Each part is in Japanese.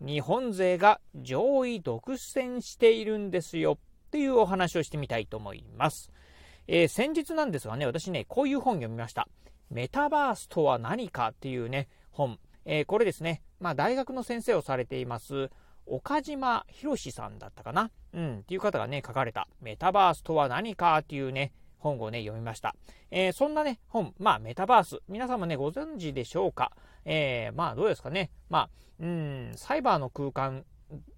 日本勢が上位独占しているんですよっていうお話をしてみたいと思います。えー、先日なんですがね、私ね、こういう本読みました。メタバースとは何かっていうね、本。えー、これですね、まあ大学の先生をされています、岡島博さんだったかな？うん、っていう方がね、書かれた、メタバースとは何かっていうね、本をね、読みました。えー、そんなね、本、まあ、メタバース、皆さんもね、ご存知でしょうか？えー、まあ、どうですかね。まあ、うん、サイバーの空間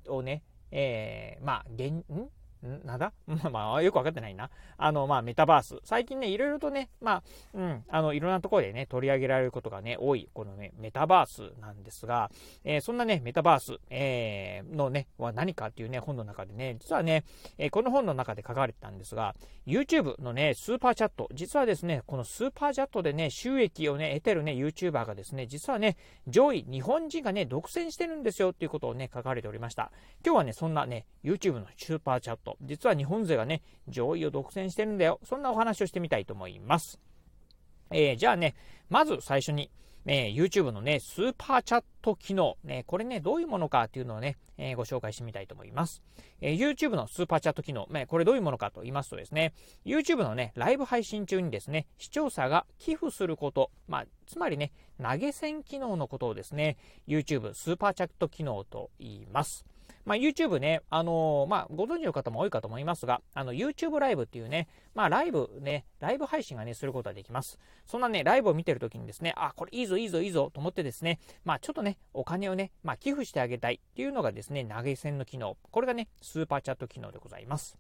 をね、えー、まあ、現、ん？なんだ？まあ、よくわかってないな。あの、まあ、メタバース。最近ね、いろいろとね、まあ、うん、あの、いろんなところでね、取り上げられることがね、多い、このね、メタバースなんですが、えー、そんなね、メタバース、えー、のね、は何かっていうね、本の中でね、実はね、えー、この本の中で書かれてたんですが、YouTube のね、スーパーチャット、実はですね、このスーパーチャットでね、収益をね、得てるね、YouTuber がですね、実はね、上位、日本人がね、独占してるんですよっていうことをね、書かれておりました。今日はね、そんなね、YouTube のスーパーチャット、実は日本勢勢がね、上位を独占してるんだよ。そんなお話をしてみたいと思います。えー、じゃあね、まず最初に、えー、YouTube のね、スーパーチャット機能、ね、これね、どういうものかっていうのをね、えー、ご紹介してみたいと思います。えー、YouTube のスーパーチャット機能、ね、これどういうものかと言いますとですね、YouTube のね、ライブ配信中にですね、視聴者が寄付すること、まあ、つまりね、投げ銭機能のことをですね、YouTube スーパーチャット機能と言います。まあ、YouTube ね、あのー、まあ、ご存知の方も多いかと思いますが、あの、YouTube ライブっていうね、まあ、ライブね、ライブ配信がね、することができます。そんなね、ライブを見てるときにですね、あ、これいいぞ、いいぞ、いいぞ、と思ってですね、まあ、ちょっとね、お金をね、まあ、寄付してあげたいっていうのがですね、投げ銭の機能。これがね、スーパーチャット機能でございます。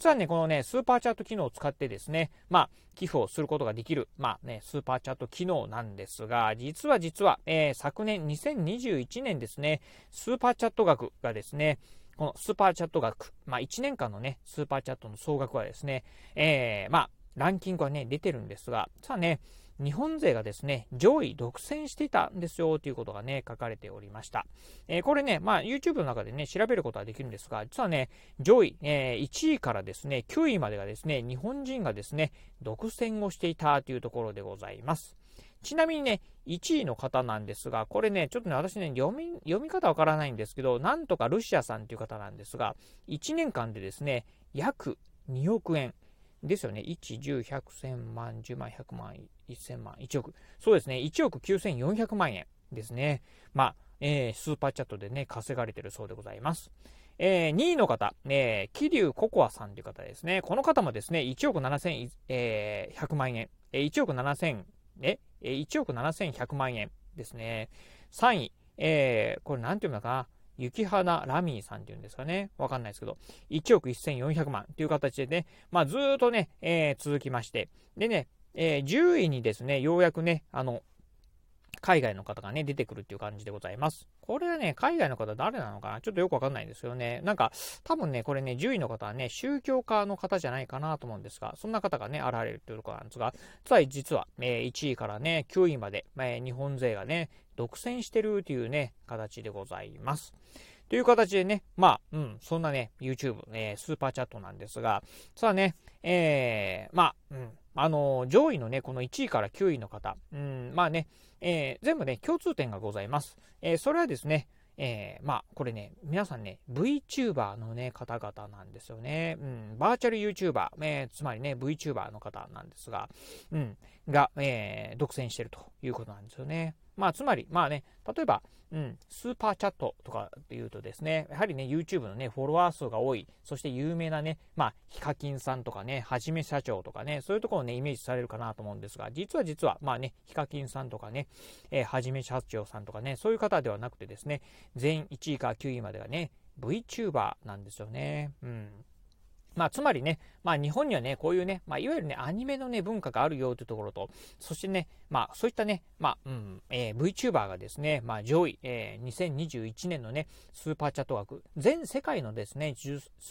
実はね、このね、スーパーチャット機能を使ってですね、まあ、寄付をすることができる、まあね、スーパーチャット機能なんですが、実は実は、えー、昨年2021年ですね、スーパーチャット額がですね、このスーパーチャット額、まあ、1年間のね、スーパーチャットの総額はですね、えー、まあ、ランキングはね、出てるんですが、さあね、日本勢がですね、上位独占していたんですよということがね、書かれておりました。えー、これね、まあ YouTube の中でね、調べることはできるんですが、実はね、上位、えー、1位からですね、9位までがですね、日本人がですね、独占をしていたというところでございます。ちなみにね、1位の方なんですが、これね、ちょっとね、私ね、読み、読み方わからないんですけど、なんとかルシアさんという方なんですが、1年間でですね、約2億円ですよね。1、10、100、1000万、10万、100万、1000万、1億。そうですね、1億9400万円ですね。まあ、えー、スーパーチャットでね、稼がれてるそうでございます。えー、2位の方、えー、桐生ココアさんという方ですね。この方もですね、1億7100、えー、万円、え1億7000、え1億7100万円ですね。3位、えー、これなんていうのかな。雪花ラミーさんっていうんですかね。わかんないですけど、1億1400万という形でね、まあずっとね、えー、続きまして。でね、えー、10位にですね、ようやくね、あの、海外の方がね、出てくるっていう感じでございます。これはね、海外の方誰なのかな？ちょっとよくわかんないですけどね。なんか、多分ね、これね、10位の方はね、宗教家の方じゃないかなと思うんですが、そんな方がね、現れるというところなんですが、つまり実は、えー、1位からね、9位まで、えー、日本勢がね、独占してるというね、形でございます。という形でね、まあ、うん、そんなね、YouTube、えー、スーパーチャットなんですが、さあね、えー、まあ、うん、あの、上位のね、この1位から9位の方、うん、まあね、えー、全部ね、共通点がございます。えー、それはですね、えー、まあ、これね、皆さんね、VTuber のね、方々なんですよね。うん、バーチャル YouTuber、えー、つまりね、VTuber の方なんですが、うん、が、えー、独占してるということなんですよね。まあ、つまり、まあね、例えば、うん、スーパーチャットとかっていうとですね、やはりね、YouTube のね、フォロワー数が多い、そして有名なね、まあ、ヒカキンさんとかね、はじめ社長とかね、そういうところをね、イメージされるかなと思うんですが、実は実は、まあね、ヒカキンさんとかね、えー、はじめ社長さんとかね、そういう方ではなくてですね、全1位から9位までがね、VTuber なんですよね。うん。まあ、つまりね、まあ、日本にはね、こういうね、まあ、いわゆるね、アニメのね、文化があるよというところと、そしてね、まあ、そういったね、まあ、うん、えー、VTuber がですね、まあ、上位、えー、2021年のね、スーパーチャット枠、全世界のですね、ス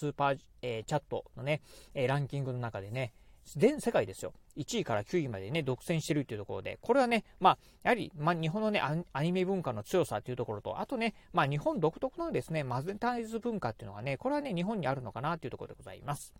ーパー、えー、チャットのね、えー、ランキングの中でね、全世界ですよ。1位から9位までね、独占してるっていうところで、これはね、まあ、やはり、まあ、日本のね、アニメ文化の強さっていうところと、あとね、まあ、日本独特のですね、マネタイズ文化っていうのがね、これはね、日本にあるのかなっていうところでございます。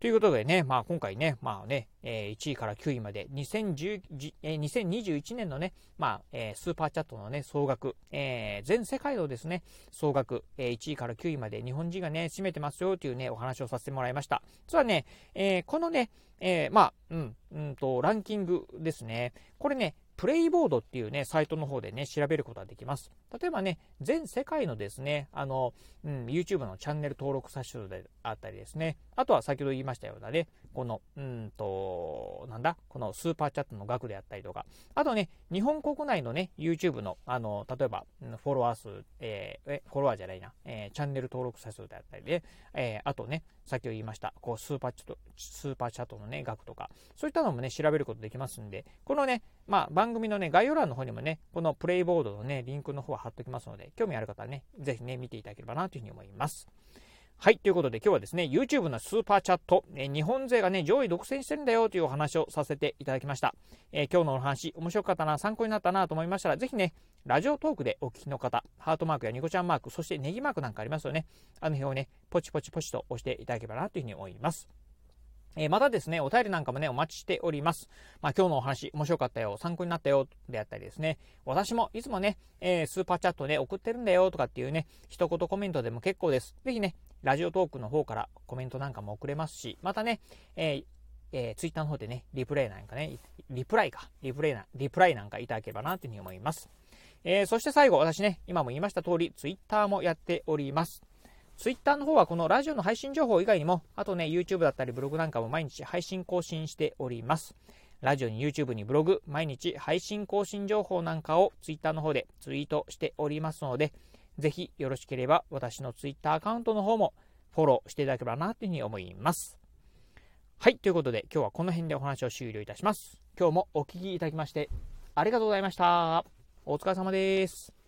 ということでね、まあ、今回ね、まあね、えー、1位から9位まで2010、えー、2021年のね、まあえー、スーパーチャットのね、総額、えー、全世界のですね、総額、えー、1位から9位まで日本人がね、占めてますよというね、お話をさせてもらいました。実はね、えー、このね、えー、まあ、うん、うんと、ランキングですね。これね、 Playboard っていうね、サイトの方でね、調べることができます。例えばね、全世界のですね、あの、うん、YouTube のチャンネル登録者数であったりですね、あとは先ほど言いましたようなね、この、うんと、なんだ、このスーパーチャットの額であったりとか、あとね、日本国内のね、YouTube の、あの、例えば、フォロワー数、えー、フォロワーじゃないな、えー、チャンネル登録者数であったりで、えー、あとね、先ほど言いました、こう、スーパーチャット、スーパーチャットのね、額とか、そういったのもね、調べることできますんで、このね、まあ、番組のね、概要欄の方にもね、この Playboard のね、リンクの方は貼っておきますので、興味ある方はね、ぜひね、見ていただければなというふうに思います。はい。ということで今日はですね、YouTube のスーパーチャット、え日本勢がね、上位独占してるんだよというお話をさせていただきました。えー、今日のお話、面白かったな、参考になったなと思いましたら、ぜひね、ラジオトークでお聞きの方、ハートマークやニコちゃんマーク、そしてネギマークなんかありますよね。あの辺をね、ポチポチポチと押していただければなというふうに思います。え、またですね、お便りなんかもね、お待ちしております。まあ、今日のお話、面白かったよ、参考になったよ、であったりですね、私もいつもね、えー、スーパーチャットで送ってるんだよ、とかっていうね、一言コメントでも結構です。ぜひね、ラジオトークの方からコメントなんかも送れますし、またね、えーえー、ツイッターの方でね、リプレイなんかね、リプライか、リプレイな、リプライなんかいただければな、というふうに思います。えー、そして最後、私ね、今も言いました通り、ツイッターもやっております。ツイッターの方はこのラジオの配信情報以外にも、あとね、YouTube だったりブログなんかも毎日配信更新しております。ラジオに YouTube にブログ、毎日配信更新情報なんかをツイッターの方でツイートしておりますので、ぜひよろしければ私のツイッターアカウントの方もフォローしていただければなというふうに思います。はい、ということで今日はこの辺でお話を終了いたします。今日もお聴きいただきましてありがとうございました。お疲れ様です。